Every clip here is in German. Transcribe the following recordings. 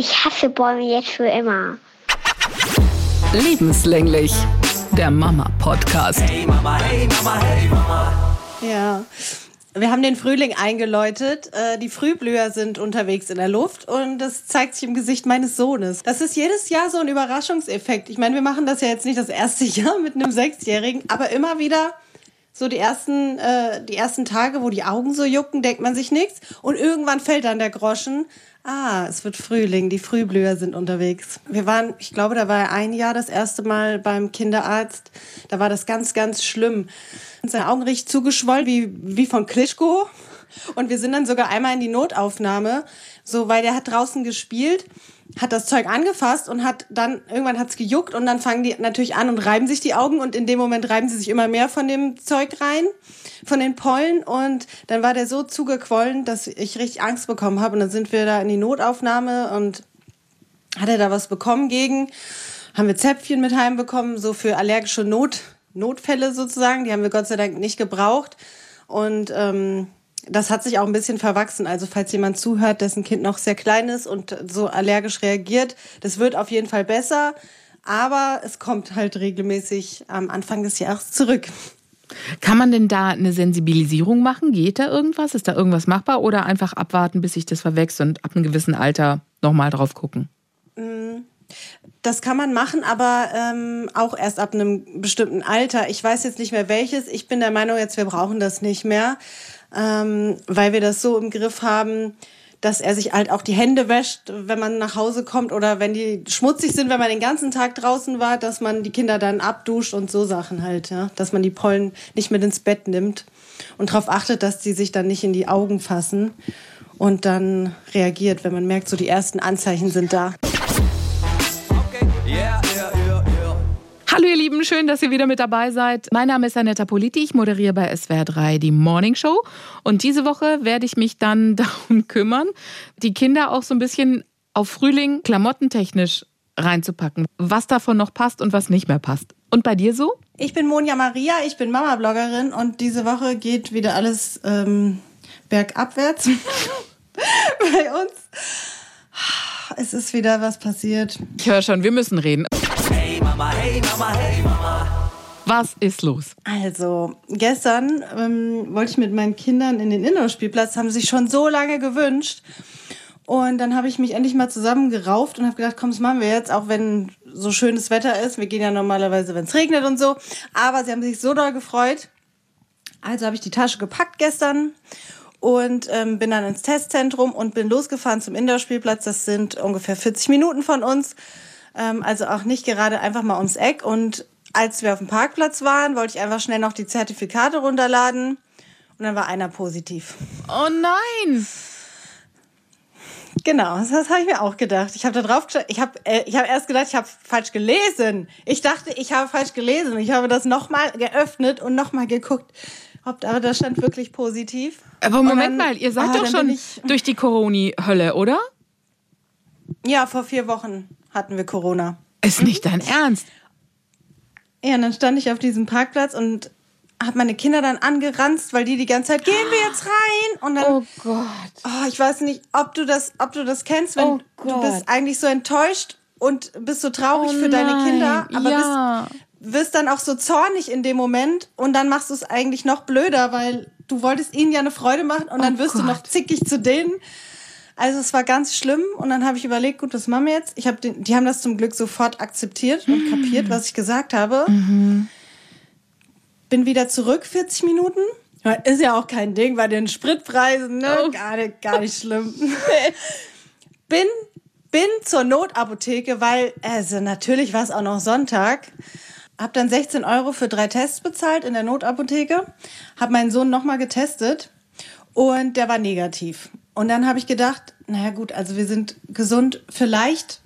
Ich hasse Bäume jetzt für immer. Lebenslänglich. Der Mama-Podcast. Hey Mama, hey Mama, hey Mama. Ja. Wir haben den Frühling eingeläutet. Äh, Die Frühblüher sind unterwegs in der Luft und das zeigt sich im Gesicht meines Sohnes. Das ist jedes Jahr so ein Überraschungseffekt. Ich meine, wir machen das ja jetzt nicht das erste Jahr mit einem Sechsjährigen, aber immer wieder so die ersten, äh, die ersten Tage, wo die Augen so jucken, denkt man sich nichts und irgendwann fällt dann der Groschen. Ah, es wird Frühling, die Frühblüher sind unterwegs. Wir waren, ich glaube, da war er ein Jahr das erste Mal beim Kinderarzt. Da war das ganz, ganz schlimm. Und seine Augen richtig zugeschwollen, wie, wie von Klitschko. Und wir sind dann sogar einmal in die Notaufnahme, so, weil der hat draußen gespielt, hat das Zeug angefasst und hat dann, irgendwann hat's gejuckt und dann fangen die natürlich an und reiben sich die Augen und in dem Moment reiben sie sich immer mehr von dem Zeug rein, von den Pollen und dann war der so zugequollen, dass ich richtig Angst bekommen habe und dann sind wir da in die Notaufnahme und hat er da was bekommen gegen, haben wir Zäpfchen mit heimbekommen, so für allergische Not, Notfälle sozusagen, die haben wir Gott sei Dank nicht gebraucht und ähm, das hat sich auch ein bisschen verwachsen. Also falls jemand zuhört, dessen Kind noch sehr klein ist und so allergisch reagiert, das wird auf jeden Fall besser. Aber es kommt halt regelmäßig am Anfang des Jahres zurück. Kann man denn da eine Sensibilisierung machen? Geht da irgendwas? Ist da irgendwas machbar? Oder einfach abwarten, bis sich das verwächst und ab einem gewissen Alter nochmal drauf gucken? Das kann man machen, aber ähm, auch erst ab einem bestimmten Alter. Ich weiß jetzt nicht mehr welches. Ich bin der Meinung, jetzt wir brauchen das nicht mehr, ähm, weil wir das so im Griff haben, dass er sich halt auch die Hände wäscht, wenn man nach Hause kommt oder wenn die schmutzig sind, wenn man den ganzen Tag draußen war, dass man die Kinder dann abduscht und so Sachen halt, ja, dass man die Pollen nicht mit ins Bett nimmt und darauf achtet, dass die sich dann nicht in die Augen fassen und dann reagiert, wenn man merkt, so die ersten Anzeichen sind da. Hallo ihr Lieben, schön, dass ihr wieder mit dabei seid. Mein Name ist Anetta Politi, ich moderiere bei SWR 3 die Morning Show und diese Woche werde ich mich dann darum kümmern, die Kinder auch so ein bisschen auf Frühling klamottentechnisch reinzupacken, was davon noch passt und was nicht mehr passt. Und bei dir so? Ich bin Monja Maria, ich bin Mama-Bloggerin und diese Woche geht wieder alles ähm, bergabwärts bei uns. Es ist wieder was passiert. Ich höre schon, wir müssen reden. Hey Mama, hey Mama, hey Mama. Was ist los? Also, gestern ähm, wollte ich mit meinen Kindern in den Indoor-Spielplatz, haben sie sich schon so lange gewünscht. Und dann habe ich mich endlich mal zusammengerauft und habe gedacht, komm, das machen wir jetzt, auch wenn so schönes Wetter ist. Wir gehen ja normalerweise, wenn es regnet und so. Aber sie haben sich so doll gefreut. Also habe ich die Tasche gepackt gestern und ähm, bin dann ins Testzentrum und bin losgefahren zum Indoor-Spielplatz. Das sind ungefähr 40 Minuten von uns. Ähm, also auch nicht gerade einfach mal ums Eck. Und als wir auf dem Parkplatz waren, wollte ich einfach schnell noch die Zertifikate runterladen. Und dann war einer positiv. Oh nein! Genau, das habe ich mir auch gedacht. Ich habe da drauf geschaut. Ich habe äh, ich erst gedacht, ich habe falsch gelesen. Ich dachte, ich habe falsch gelesen. Ich habe das nochmal geöffnet und nochmal geguckt. Ob, aber da stand wirklich positiv. Aber Moment dann- mal, ihr seid ah, doch schon ich- durch die Corona-Hölle, oder? Ja, vor vier Wochen hatten wir Corona. Ist nicht dein Ernst. Ja, und dann stand ich auf diesem Parkplatz und habe meine Kinder dann angeranzt, weil die die ganze Zeit, gehen wir jetzt rein? Und dann, Oh Gott. oh, ich weiß nicht, ob du das, ob du das kennst, wenn Oh du Gott. bist eigentlich so enttäuscht und bist so traurig Oh für deine nein, Kinder, aber ja. bist, wirst dann auch so zornig in dem Moment und dann machst du es eigentlich noch blöder, weil du wolltest ihnen ja eine Freude machen und dann Oh wirst du noch Gott. zickig zu denen. Also es war ganz schlimm und dann habe ich überlegt, gut, was machen wir jetzt? Ich hab den, die haben das zum Glück sofort akzeptiert und kapiert, was ich gesagt habe. Bin wieder zurück, 40 Minuten. Ist ja auch kein Ding bei den Spritpreisen, ne? Oh. Gar nicht, gar nicht schlimm. bin, bin zur Notapotheke, weil, also natürlich war es auch noch Sonntag. Hab dann 16 Euro für drei Tests bezahlt in der Notapotheke. Hab meinen Sohn nochmal getestet und der war negativ. Und dann habe ich gedacht, naja gut, also wir sind gesund. Vielleicht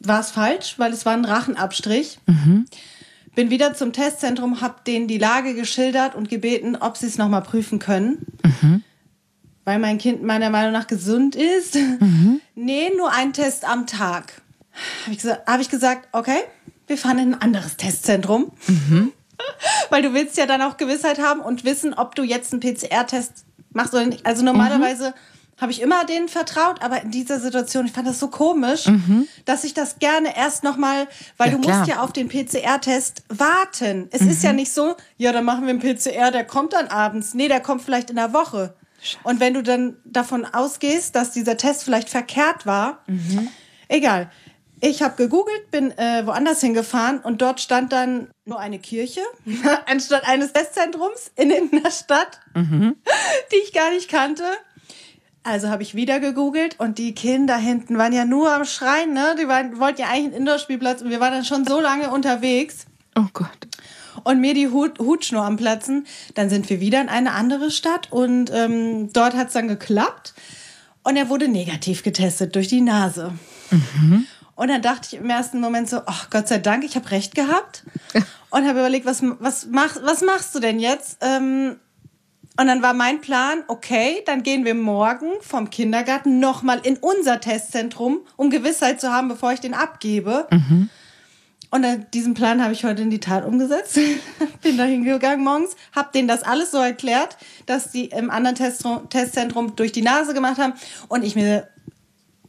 war es falsch, weil es war ein Rachenabstrich. Bin wieder zum Testzentrum, habe denen die Lage geschildert und gebeten, ob sie es nochmal prüfen können. Weil mein Kind meiner Meinung nach gesund ist. Nee, nur ein Test am Tag. Habe ich, gesagt, hab ich gesagt, okay, wir fahren in ein anderes Testzentrum. Weil du willst ja dann auch Gewissheit haben und wissen, ob du jetzt einen PCR-Test machst oder nicht. Also normalerweise habe ich immer denen vertraut, aber in dieser Situation, ich fand das so komisch, dass ich das gerne erst nochmal, weil Ja, du klar. musst ja auf den PCR-Test warten. Es ist ja nicht so, ja, dann machen wir einen PCR, der kommt dann abends. Nee, der kommt vielleicht in der Woche. Und wenn du dann davon ausgehst, dass dieser Test vielleicht verkehrt war, egal. Ich habe gegoogelt, bin äh, woanders hingefahren und dort stand dann nur eine Kirche anstatt eines Testzentrums in der Stadt, die ich gar nicht kannte. Also habe ich wieder gegoogelt und die Kinder hinten waren ja nur am Schreien, ne? Die waren, wollten ja eigentlich einen Indoor-Spielplatz und wir waren dann schon so lange unterwegs Oh Gott. und mir die Hut, Hutschnur am Platzen. Dann sind wir wieder in eine andere Stadt und ähm, dort hat's dann geklappt. Und er wurde negativ getestet durch die Nase. Und dann dachte ich im ersten Moment so, ach Gott sei Dank, ich habe recht gehabt. Und habe überlegt, was, was, mach, was machst du denn jetzt? Ähm, und dann war mein Plan, okay, dann gehen wir morgen vom Kindergarten nochmal in unser Testzentrum, um Gewissheit zu haben, bevor ich den abgebe. Und dann, diesen Plan habe ich heute in die Tat umgesetzt. Bin da hingegangen morgens, habe denen das alles so erklärt, dass die im anderen Testzentrum, Testzentrum durch die Nase gemacht haben und ich mir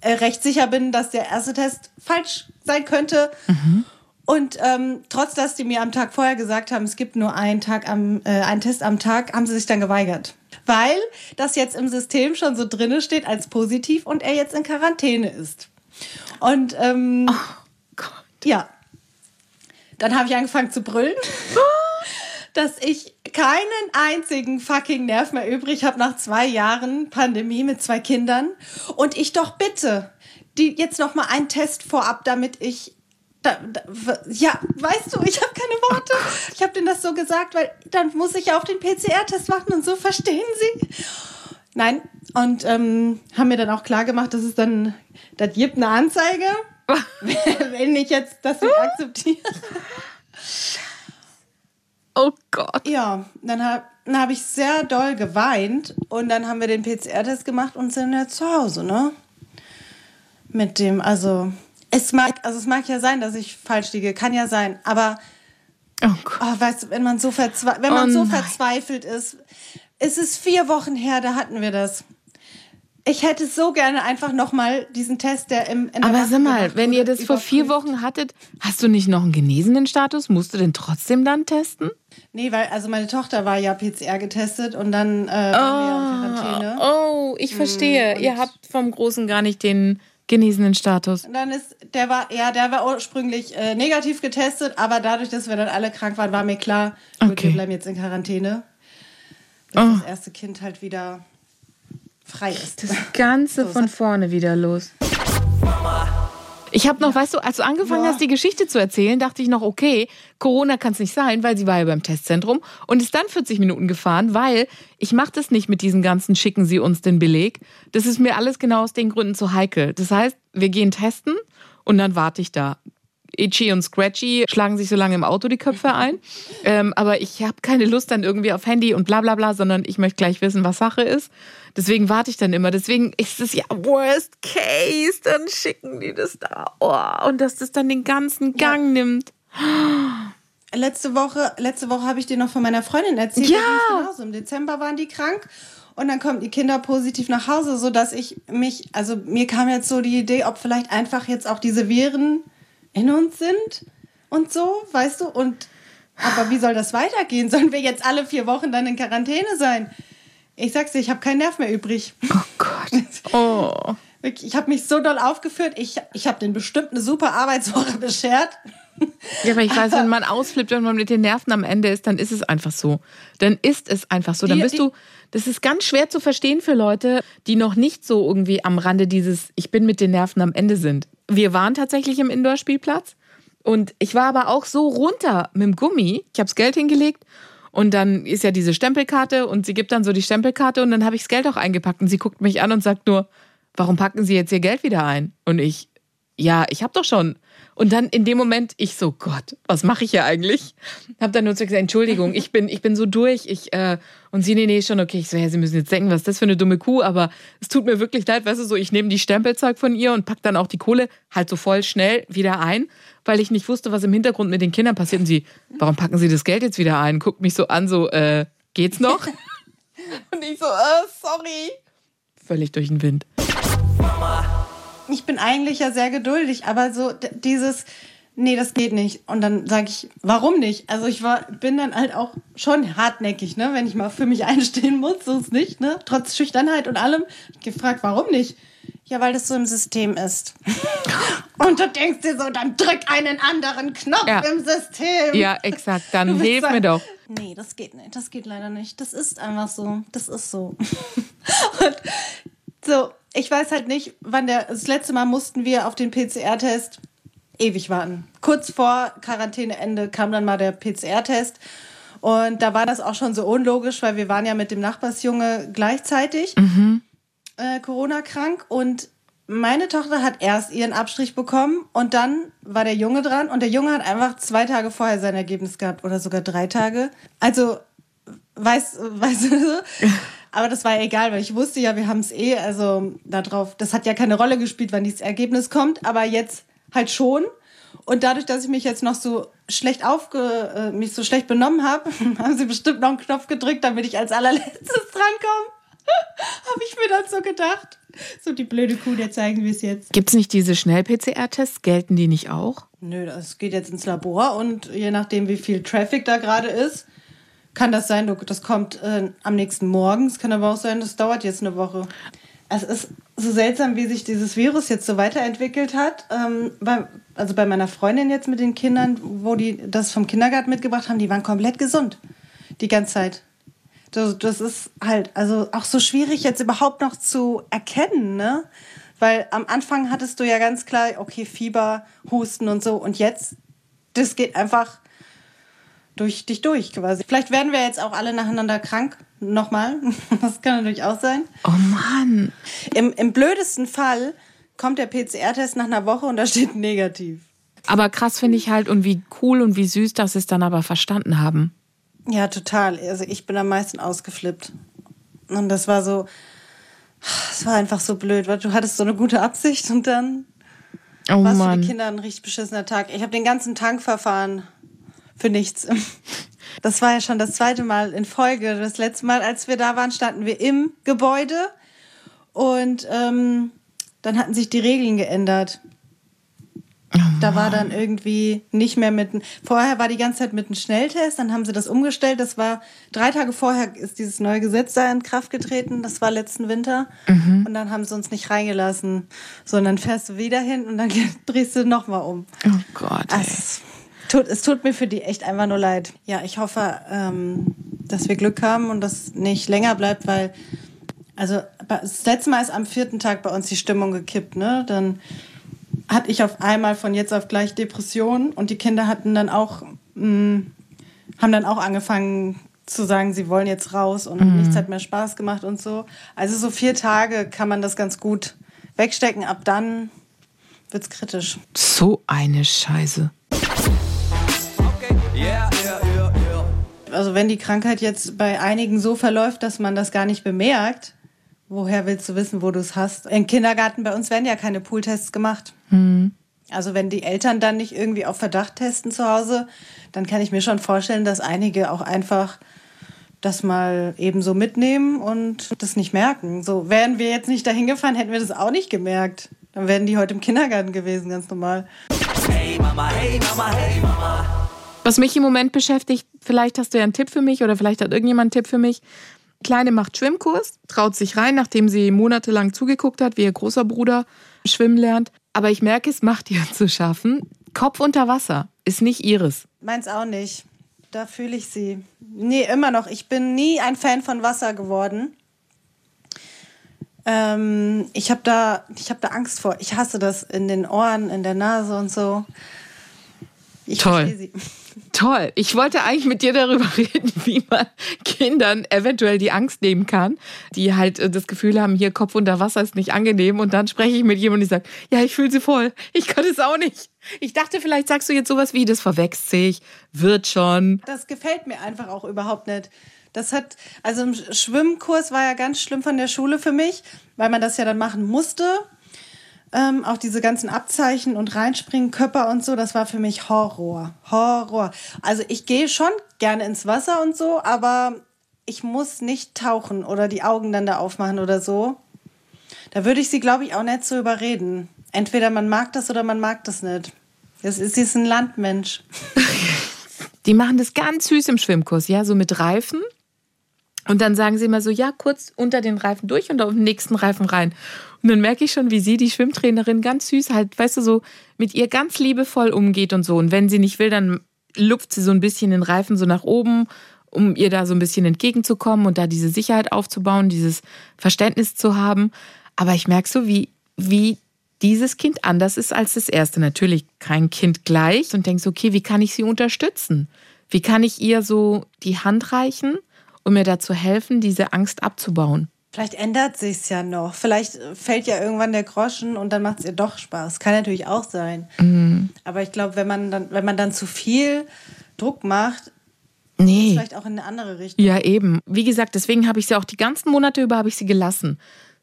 äh, recht sicher bin, dass der erste Test falsch sein könnte. Und ähm, trotz dass die mir am Tag vorher gesagt haben, es gibt nur einen Tag am äh, einen Test am Tag, haben sie sich dann geweigert, weil das jetzt im System schon so drinne steht als positiv und er jetzt in Quarantäne ist. Und ähm, Gott. ja, dann habe ich angefangen zu brüllen, dass ich keinen einzigen fucking Nerv mehr übrig habe nach zwei Jahren Pandemie mit zwei Kindern und ich doch bitte die jetzt noch mal einen Test vorab, damit ich da, da, ja, weißt du, ich habe keine Worte. Ich habe denen das so gesagt, weil dann muss ich ja auf den PCR-Test warten und so verstehen sie. Nein, und ähm, haben mir dann auch klar gemacht, dass es dann, das gibt eine Anzeige, wenn ich jetzt das nicht akzeptiere. Oh Gott. Ja, dann habe dann hab ich sehr doll geweint und dann haben wir den PCR-Test gemacht und sind jetzt zu Hause, ne? Mit dem, also es mag, also es mag ja sein, dass ich falsch liege, kann ja sein, aber Oh Gott. oh, weißt du, wenn man so verzwe wenn man Oh so verzweifelt ist, es ist vier Wochen her, da hatten wir das. Ich hätte so gerne einfach noch mal diesen Test, der im in der Aber Nacht sag mal, wenn ihr das vor vier. Wochen hattet, hast du nicht noch einen genesenen Status? Musst du den trotzdem dann testen? Nee, weil also meine Tochter war ja PCR getestet und dann äh, waren wir ja in Quarantäne. Oh, ich verstehe. und- ihr habt vom Großen gar nicht den genesenen Status. Und dann ist, der war, ja, der war ursprünglich äh, negativ getestet, aber dadurch, dass wir dann alle krank waren, war mir klar, gut, Okay. wir bleiben jetzt in Quarantäne. Bis Oh. das erste Kind halt wieder frei ist. Das Ganze von vorne wieder los. Ich habe noch, weißt du, als du angefangen Ja. hast, die Geschichte zu erzählen, dachte ich noch, okay, Corona kann es nicht sein, weil sie war ja beim Testzentrum und ist dann 40 Minuten gefahren, weil ich mache das nicht mit diesen ganzen, schicken Sie uns den Beleg. Das ist mir alles genau aus den Gründen zu heikel. Das heißt, wir gehen testen und dann warte ich da. Itchy und Scratchy schlagen sich so lange im Auto die Köpfe ein. Ähm, aber ich habe keine Lust dann irgendwie auf Handy und bla bla bla, sondern ich möchte gleich wissen, was Sache ist. Deswegen warte ich dann immer. Deswegen ist es ja worst case, dann schicken die das da. Oh, und dass das dann den ganzen Gang nimmt. Letzte Woche, letzte Woche habe ich dir noch von meiner Freundin erzählt. Ja. Genauso. Im Dezember waren die krank und dann kommen die Kinder positiv nach Hause, so dass ich mich, also mir kam jetzt so die Idee, ob vielleicht einfach jetzt auch diese Viren in uns sind und so, weißt du? Und aber wie soll das weitergehen? Sollen wir jetzt alle vier Wochen dann in Quarantäne sein? Ich sag's dir, ich habe keinen Nerv mehr übrig. Oh Gott. Oh. Ich habe mich so doll aufgeführt. Ich, ich habe den bestimmt eine super Arbeitswoche beschert. Ja, aber ich weiß, wenn man ausflippt, wenn man mit den Nerven am Ende ist, dann ist es einfach so. Dann ist es einfach so. Dann bist du, das ist ganz schwer zu verstehen für Leute, die noch nicht so irgendwie am Rande dieses Ich bin mit den Nerven am Ende sind. Wir waren tatsächlich im Indoor-Spielplatz und ich war aber auch so runter mit dem Gummi. Ich habe das Geld hingelegt und dann ist ja diese Stempelkarte und sie gibt dann so die Stempelkarte und dann habe ich das Geld auch eingepackt und sie guckt mich an und sagt nur, warum packen Sie jetzt Ihr Geld wieder ein? Und ich, ja, ich habe doch schon. Und dann in dem Moment, ich so, Gott, was mache ich hier eigentlich? Hab dann nur so gesagt, Entschuldigung, ich bin, ich bin so durch. Ich, äh, und sie, nee, nee, schon okay. Ich so, ja, Sie müssen jetzt denken, was ist das für eine dumme Kuh, aber es tut mir wirklich leid, weißt du, so, ich nehme die Stempelzeug von ihr und pack dann auch die Kohle halt so voll schnell wieder ein, weil ich nicht wusste, was im Hintergrund mit den Kindern passiert. Und sie, warum packen Sie das Geld jetzt wieder ein? Guckt mich so an, so, äh, geht's noch? und ich so, äh, sorry. völlig durch den Wind. Ich bin eigentlich ja sehr geduldig, aber so dieses, nee, das geht nicht. Und dann sage ich, warum nicht? Also ich war, bin dann halt auch schon hartnäckig, ne? Wenn ich mal für mich einstehen muss, so ist nicht, ne? Trotz Schüchternheit und allem. Ich gefragt, warum nicht? Ja, weil das so im System ist. Und du denkst dir so, dann drück einen anderen Knopf Ja. im System. Ja, exakt. Dann hilf mir doch. Nee, das geht nicht. Das geht leider nicht. Das ist einfach so. Das ist so. Und so, ich weiß halt nicht, wann der. Das letzte Mal mussten wir auf den PCR-Test ewig warten. Kurz vor Quarantäneende kam dann mal der PCR-Test. Und da war das auch schon so unlogisch, weil wir waren ja mit dem Nachbarsjunge gleichzeitig äh, Corona-krank. Und meine Tochter hat erst ihren Abstrich bekommen und dann war der Junge dran. Und der Junge hat einfach zwei Tage vorher sein Ergebnis gehabt oder sogar drei Tage. Also, weißt weißt du so? Aber das war ja egal, weil ich wusste ja, wir haben es eh, also darauf, das hat ja keine Rolle gespielt, wann dieses Ergebnis kommt, aber jetzt halt schon. Und dadurch, dass ich mich jetzt noch so schlecht aufge, äh, mich so schlecht benommen habe, haben sie bestimmt noch einen Knopf gedrückt, damit ich als allerletztes drankomme. habe ich mir dann so gedacht. So die blöde Kuh, der zeigen wir es jetzt. Gibt es nicht diese Schnell-PCR-Tests? Gelten die nicht auch? Nö, das geht jetzt ins Labor und je nachdem, wie viel Traffic da gerade ist, kann das sein, du- das kommt äh, am nächsten Morgen. Es kann aber auch sein, das dauert jetzt eine Woche. Es ist so seltsam, wie sich dieses Virus jetzt so weiterentwickelt hat. Ähm, bei, also bei meiner Freundin jetzt mit den Kindern, wo die das vom Kindergarten mitgebracht haben, die waren komplett gesund. Die ganze Zeit. Das, das ist halt, also auch so schwierig jetzt überhaupt noch zu erkennen, ne? Weil am Anfang hattest du ja ganz klar, okay, Fieber, Husten und so. Und jetzt, das geht einfach durch dich durch quasi. Vielleicht werden wir jetzt auch alle nacheinander krank. Nochmal. Das kann natürlich auch sein. Oh Mann. Im, Im blödesten Fall kommt der PCR-Test nach einer Woche und da steht negativ. Aber krass finde ich halt und wie cool und wie süß, dass sie es dann aber verstanden haben. Ja, total. Also ich bin am meisten ausgeflippt. Und das war so, es war einfach so blöd, weil du hattest so eine gute Absicht und dann Oh war es für Mann. die Kinder ein richtig beschissener Tag. Ich habe den ganzen Tank verfahren für nichts. Das war ja schon das zweite Mal in Folge. Das letzte Mal, als wir da waren, standen wir im Gebäude und ähm, dann hatten sich die Regeln geändert. Da war dann irgendwie nicht mehr mit. Vorher war die ganze Zeit mit einem Schnelltest, dann haben sie das umgestellt. Das war drei Tage vorher ist dieses neue Gesetz da in Kraft getreten. Das war letzten Winter. Und dann haben sie uns nicht reingelassen. So, und dann fährst du wieder hin und dann drehst du nochmal um. Oh Gott. Ey. Es tut, es tut mir für die echt einfach nur leid. Ja, ich hoffe, ähm, dass wir Glück haben und das nicht länger bleibt, weil, also das letzte Mal ist am vierten Tag bei uns die Stimmung gekippt, ne? Dann hatte ich auf einmal von jetzt auf gleich Depressionen und die Kinder hatten dann auch, mh, haben dann auch angefangen zu sagen, sie wollen jetzt raus und nichts hat mehr Spaß gemacht und so. Also so vier Tage kann man das ganz gut wegstecken. Ab dann wird's kritisch. So eine Scheiße. Also wenn die Krankheit jetzt bei einigen so verläuft, dass man das gar nicht bemerkt, woher willst du wissen, wo du es hast? Im Kindergarten bei uns werden ja keine Pooltests gemacht. Also wenn die Eltern dann nicht irgendwie auf Verdacht testen zu Hause, dann kann ich mir schon vorstellen, dass einige auch einfach das mal eben so mitnehmen und das nicht merken. So wären wir jetzt nicht dahin gefahren, hätten wir das auch nicht gemerkt. Dann wären die heute im Kindergarten gewesen, ganz normal. Hey Mama, hey Mama, hey Mama. Was mich im Moment beschäftigt, vielleicht hast du ja einen Tipp für mich oder vielleicht hat irgendjemand einen Tipp für mich. Kleine macht Schwimmkurs, traut sich rein, nachdem sie monatelang zugeguckt hat, wie ihr großer Bruder schwimmen lernt. Aber ich merke, es macht ihr zu schaffen. Kopf unter Wasser ist nicht ihres. Meins auch nicht. Da fühle ich sie. Nee, immer noch. Ich bin nie ein Fan von Wasser geworden. Ähm, ich habe da, hab da Angst vor. Ich hasse das in den Ohren, in der Nase und so. Ich Toll. Toll. Ich wollte eigentlich mit dir darüber reden, wie man Kindern eventuell die Angst nehmen kann, die halt äh, das Gefühl haben, hier Kopf unter Wasser ist nicht angenehm. Und dann spreche ich mit jemandem und ich sage, ja, ich fühle sie voll. Ich kann es auch nicht. Ich dachte, vielleicht sagst du jetzt sowas wie, das verwechselt sich, wird schon. Das gefällt mir einfach auch überhaupt nicht. Das hat, also im Schwimmkurs war ja ganz schlimm von der Schule für mich, weil man das ja dann machen musste. Ähm, auch diese ganzen Abzeichen und reinspringen, Körper und so, das war für mich Horror. Horror. Also ich gehe schon gerne ins Wasser und so, aber ich muss nicht tauchen oder die Augen dann da aufmachen oder so. Da würde ich sie, glaube ich, auch nicht so überreden. Entweder man mag das oder man mag das nicht. Das ist, sie ist ein Landmensch. Die machen das ganz süß im Schwimmkurs, ja, so mit Reifen. Und dann sagen sie immer so, ja, kurz unter den Reifen durch und auf den nächsten Reifen rein. Und dann merke ich schon, wie sie, die Schwimmtrainerin, ganz süß halt, weißt du, so mit ihr ganz liebevoll umgeht und so. Und wenn sie nicht will, dann lupft sie so ein bisschen den Reifen so nach oben, um ihr da so ein bisschen entgegenzukommen und da diese Sicherheit aufzubauen, dieses Verständnis zu haben. Aber ich merke so, wie, wie dieses Kind anders ist als das erste. Natürlich kein Kind gleich und denkst, okay, wie kann ich sie unterstützen? Wie kann ich ihr so die Hand reichen, um mir dazu helfen, diese Angst abzubauen? Vielleicht ändert sich's ja noch. Vielleicht fällt ja irgendwann der Groschen und dann macht es ihr doch Spaß. Kann natürlich auch sein. Mhm. Aber ich glaube, wenn man dann, wenn man dann zu viel Druck macht, Nee. vielleicht auch in eine andere Richtung. Ja, eben. Wie gesagt, deswegen habe ich sie auch die ganzen Monate über habe ich sie gelassen.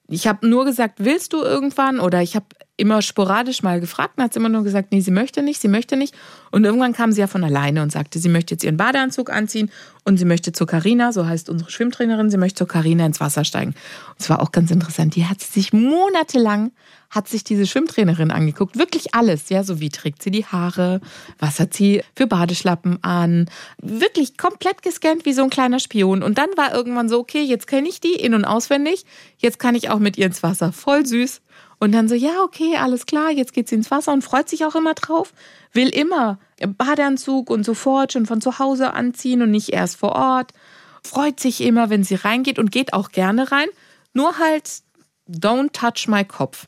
Ich habe nur gesagt, willst du irgendwann? Oder ich habe immer sporadisch mal gefragt und hat immer nur gesagt, nee, sie möchte nicht, sie möchte nicht. Und irgendwann kam sie ja von alleine und sagte, sie möchte jetzt ihren Badeanzug anziehen und sie möchte zur Karina, so heißt unsere Schwimmtrainerin, sie möchte zur Karina ins Wasser steigen. Und es war auch ganz interessant. Die hat sich monatelang hat sich diese Schwimmtrainerin angeguckt, wirklich alles, ja, so wie trägt sie die Haare, was hat sie für Badeschlappen an, wirklich komplett gescannt wie so ein kleiner Spion. Und dann war irgendwann so, okay, jetzt kenne ich die in und auswendig, jetzt kann ich auch mit ihr ins Wasser, voll süß. Und dann so, ja, okay, alles klar, jetzt geht sie ins Wasser und freut sich auch immer drauf, will immer Badeanzug und sofort schon von zu Hause anziehen und nicht erst vor Ort, freut sich immer, wenn sie reingeht und geht auch gerne rein, nur halt don't touch my Kopf.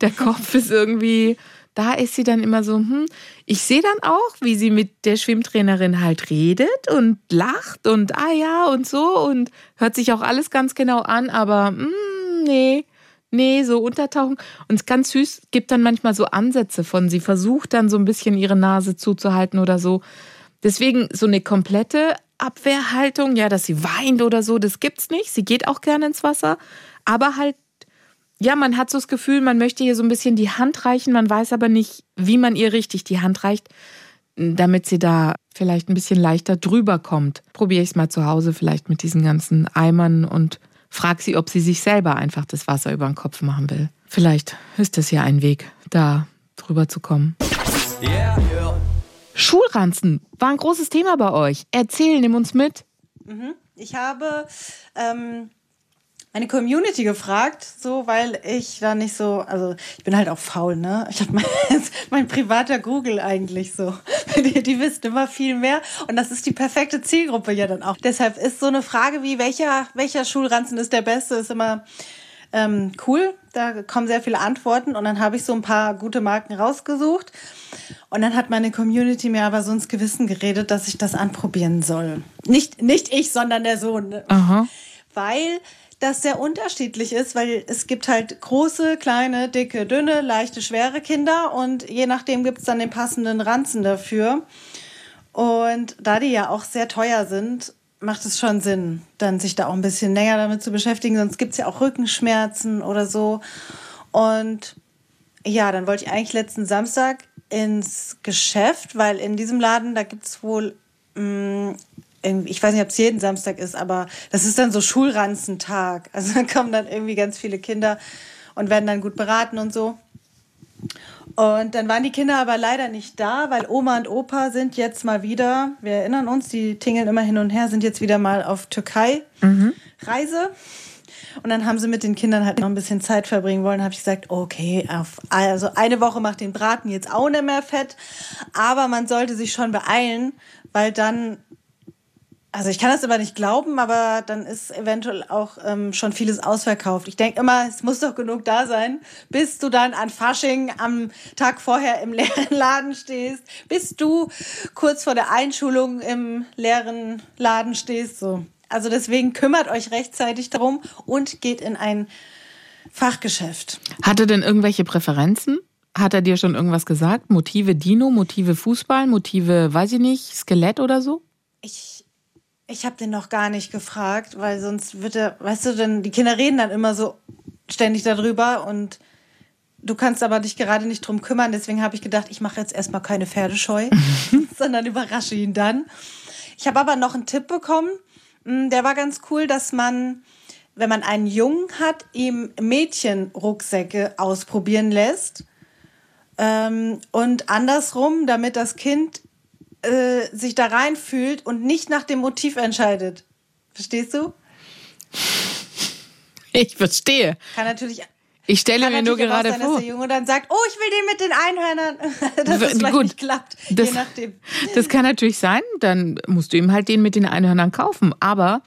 Der Kopf ist irgendwie, da ist sie dann immer so, hm. Ich sehe dann auch, wie sie mit der Schwimmtrainerin halt redet und lacht und ah ja und so und hört sich auch alles ganz genau an, aber hm, nee, nee, so untertauchen. Und es ist ganz süß, gibt dann manchmal so Ansätze von, sie versucht dann so ein bisschen ihre Nase zuzuhalten oder so. Deswegen so eine komplette Abwehrhaltung, ja, dass sie weint oder so, das gibt's nicht. Sie geht auch gerne ins Wasser, aber halt ja, man hat so das Gefühl, man möchte ihr so ein bisschen die Hand reichen, man weiß aber nicht, wie man ihr richtig die Hand reicht, damit sie da vielleicht ein bisschen leichter drüber kommt. Probiere ich es mal zu Hause vielleicht mit diesen ganzen Eimern und frag sie, ob sie sich selber einfach das Wasser über den Kopf machen will. Vielleicht ist das ja ein Weg, da drüber zu kommen. Yeah. Schulranzen war ein großes Thema bei euch. Erzähl, nimm uns mit. Ich habe ähm, meine Community gefragt, so weil ich da nicht so, also ich bin halt auch faul, ne? Ich habe mein, mein privater Google eigentlich so. Die, die wissen immer viel mehr und das ist die perfekte Zielgruppe ja dann auch. Deshalb ist so eine Frage wie welcher welcher Schulranzen ist der beste, ist immer ähm, cool. Da kommen sehr viele Antworten und dann habe ich so ein paar gute Marken rausgesucht. Und dann hat meine Community mir aber so ins Gewissen geredet, dass ich das anprobieren soll. Nicht, nicht ich, sondern der Sohn. ne? Aha. Weil das sehr unterschiedlich ist, weil es gibt halt große, kleine, dicke, dünne, leichte, schwere Kinder und je nachdem gibt es dann den passenden Ranzen dafür. Und da die ja auch sehr teuer sind, macht es schon Sinn, dann sich da auch ein bisschen länger damit zu beschäftigen. Sonst gibt es ja auch Rückenschmerzen oder so. Und ja, dann wollte ich eigentlich letzten Samstag ins Geschäft, weil in diesem Laden, da gibt es wohl, mh, irgendwie- ich weiß nicht, ob es jeden Samstag ist, aber das ist dann so Schulranzentag. Also da kommen dann irgendwie ganz viele Kinder und werden dann gut beraten und so. Und dann waren die Kinder aber leider nicht da, weil Oma und Opa sind jetzt mal wieder, wir erinnern uns, die tingeln immer hin und her, sind jetzt wieder mal auf Türkei-Reise. Und dann haben sie mit den Kindern halt noch ein bisschen Zeit verbringen wollen. habe ich gesagt, okay, auf, also eine Woche macht den Braten jetzt auch nicht mehr fett. Aber man sollte sich schon beeilen, weil dann, also ich kann das aber nicht glauben, aber dann ist eventuell auch ähm, schon vieles ausverkauft. Ich denke immer, es muss doch genug da sein, bis du dann an Fasching am Tag vorher im leeren Laden stehst, bis du kurz vor der Einschulung im leeren Laden stehst. So. Also deswegen kümmert euch rechtzeitig darum und geht in ein Fachgeschäft. Hat er denn irgendwelche Präferenzen? Hat er dir schon irgendwas gesagt? Motive Dino, Motive Fußball, Motive, weiß ich nicht, Skelett oder so? Ich, ich habe den noch gar nicht gefragt, weil sonst wird er, weißt du, denn die Kinder reden dann immer so ständig darüber und du kannst aber dich gerade nicht drum kümmern. Deswegen habe ich gedacht, ich mache jetzt erstmal keine Pferdescheu, sondern überrasche ihn dann. Ich habe aber noch einen Tipp bekommen, mm, der war ganz cool, dass man wenn man einen Jungen hat, ihm Mädchenrucksäcke ausprobieren lässt. Ähm, und andersrum, damit das Kind äh, sich da reinfühlt und nicht nach dem Motiv entscheidet. Verstehst du? Ich verstehe. Kann natürlich. Ich stelle Kann mir nur gerade sein, dass vor. der Junge dann sagt, oh, ich will den mit den Einhörnern. dass es vielleicht Gut, nicht klappt, das- je nachdem. Das kann natürlich sein, dann musst du ihm halt den mit den Einhörnern kaufen. Aber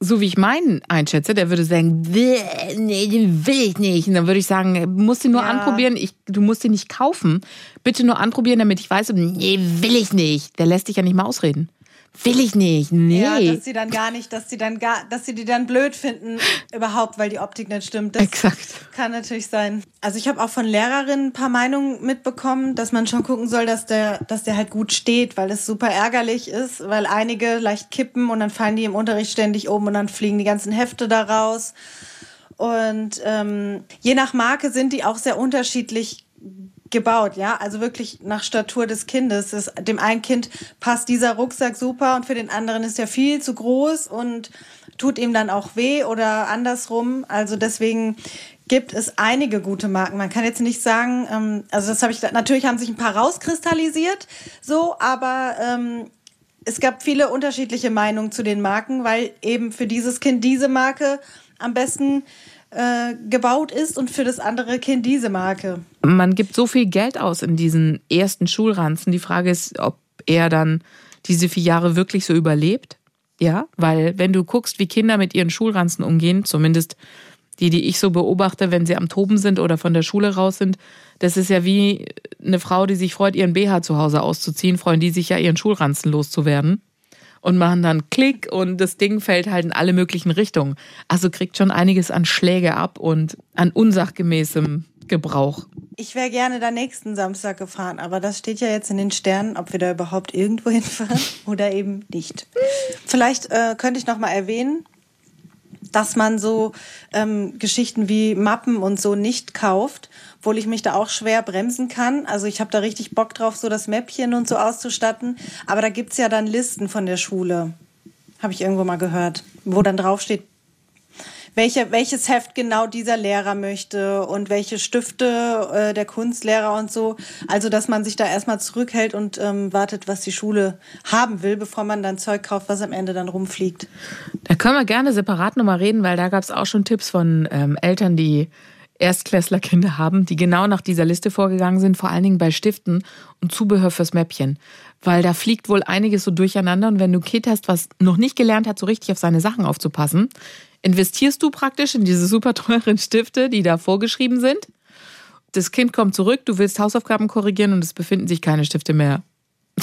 so wie ich meinen einschätze, der würde sagen, "Bäh, nee, den will ich nicht. Und dann würde ich sagen, musst du nur Ja. anprobieren, ich, du musst ihn nicht kaufen. Bitte nur anprobieren, damit ich weiß, nee, will ich nicht. Der lässt dich ja nicht mal ausreden. Will ich nicht, nee. Ja, dass sie dann gar nicht, dass sie dann gar, dass sie die dann blöd finden, überhaupt, weil die Optik nicht stimmt. Das Exakt. kann natürlich sein. Also ich habe auch von Lehrerinnen ein paar Meinungen mitbekommen, dass man schon gucken soll, dass der, dass der halt gut steht, weil es super ärgerlich ist, weil einige leicht kippen und dann fallen die im Unterricht ständig um und dann fliegen die ganzen Hefte da raus. Und ähm, je nach Marke sind die auch sehr unterschiedlich gebaut, ja, also wirklich nach Statur des Kindes. Das, dem einen Kind passt dieser Rucksack super und für den anderen ist er viel zu groß und tut ihm dann auch weh oder andersrum. Also deswegen gibt es einige gute Marken. Man kann jetzt nicht sagen, ähm, also das habe ich natürlich haben sich ein paar rauskristallisiert, so, aber ähm, es gab viele unterschiedliche Meinungen zu den Marken, weil eben für dieses Kind diese Marke am besten äh, gebaut ist und für das andere Kind diese Marke. man gibt so viel Geld aus in diesen ersten Schulranzen. Die Frage ist, ob er dann diese vier Jahre wirklich so überlebt. Ja, weil wenn du guckst, wie Kinder mit ihren Schulranzen umgehen, zumindest die, die ich so beobachte, wenn sie am Toben sind oder von der Schule raus sind, das ist ja wie eine Frau, die sich freut, ihren BH zu Hause auszuziehen, freuen die sich ja, ihren Schulranzen loszuwerden. Und machen dann Klick und das Ding fällt halt in alle möglichen Richtungen. Also kriegt schon einiges an Schläge ab und an unsachgemäßem Gebrauch. Ich wäre gerne da nächsten Samstag gefahren, aber das steht ja jetzt in den Sternen, ob wir da überhaupt irgendwo hinfahren oder eben nicht. Vielleicht äh, könnte ich noch mal erwähnen, dass man so ähm, Geschichten wie Mappen und so nicht kauft, obwohl ich mich da auch schwer bremsen kann. Also ich habe da richtig Bock drauf, so das Mäppchen und so auszustatten. Aber da gibt's ja dann Listen von der Schule. Habe ich irgendwo mal gehört, wo dann draufsteht, welche, welches Heft genau dieser Lehrer möchte und welche Stifte äh, der Kunstlehrer und so. Also, dass man sich da erstmal zurückhält und ähm, wartet, was die Schule haben will, bevor man dann Zeug kauft, was am Ende dann rumfliegt. Da können wir gerne separat nochmal reden, weil da gab es auch schon Tipps von ähm, Eltern, die Erstklässlerkinder haben, die genau nach dieser Liste vorgegangen sind, vor allen Dingen bei Stiften und Zubehör fürs Mäppchen. Weil da fliegt wohl einiges so durcheinander und wenn du ein Kind hast, was noch nicht gelernt hat, so richtig auf seine Sachen aufzupassen, investierst du praktisch in diese super teuren Stifte, die da vorgeschrieben sind. Das Kind kommt zurück, du willst Hausaufgaben korrigieren und es befinden sich keine Stifte mehr.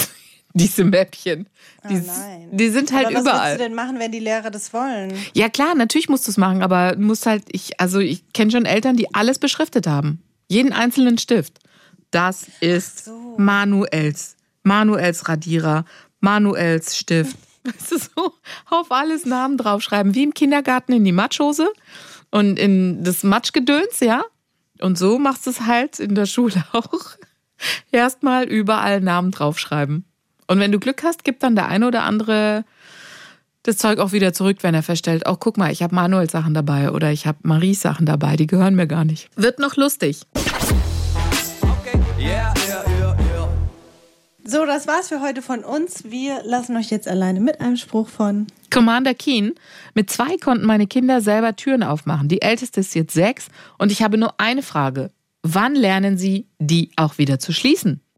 Diese Mäppchen. Die, nein. die sind halt Aber was überall. willst du denn machen, wenn die Lehrer das wollen? Ja klar, natürlich musst du es machen, aber du musst halt, ich, also ich kenne schon Eltern, die alles beschriftet haben. Jeden einzelnen Stift. Das ist Manuels. Manuels Radierer, Manuels Stift. Weißt du so, auf alles Namen draufschreiben, wie im Kindergarten in die Matschhose und in das Matschgedöns, ja. Und so machst du es halt in der Schule auch. Erstmal überall Namen draufschreiben. Und wenn du Glück hast, gibt dann der eine oder andere das Zeug auch wieder zurück, wenn er feststellt, oh, guck mal, ich habe Manuels Sachen dabei oder ich habe Maries Sachen dabei, die gehören mir gar nicht. Wird noch lustig. Okay, yeah. So, das war's für heute von uns. Wir lassen euch jetzt alleine mit einem Spruch von. Commander Keen, mit zwei konnten meine Kinder selber Türen aufmachen. Die älteste ist jetzt sechs und ich habe nur eine Frage. Wann lernen sie, die auch wieder zu schließen?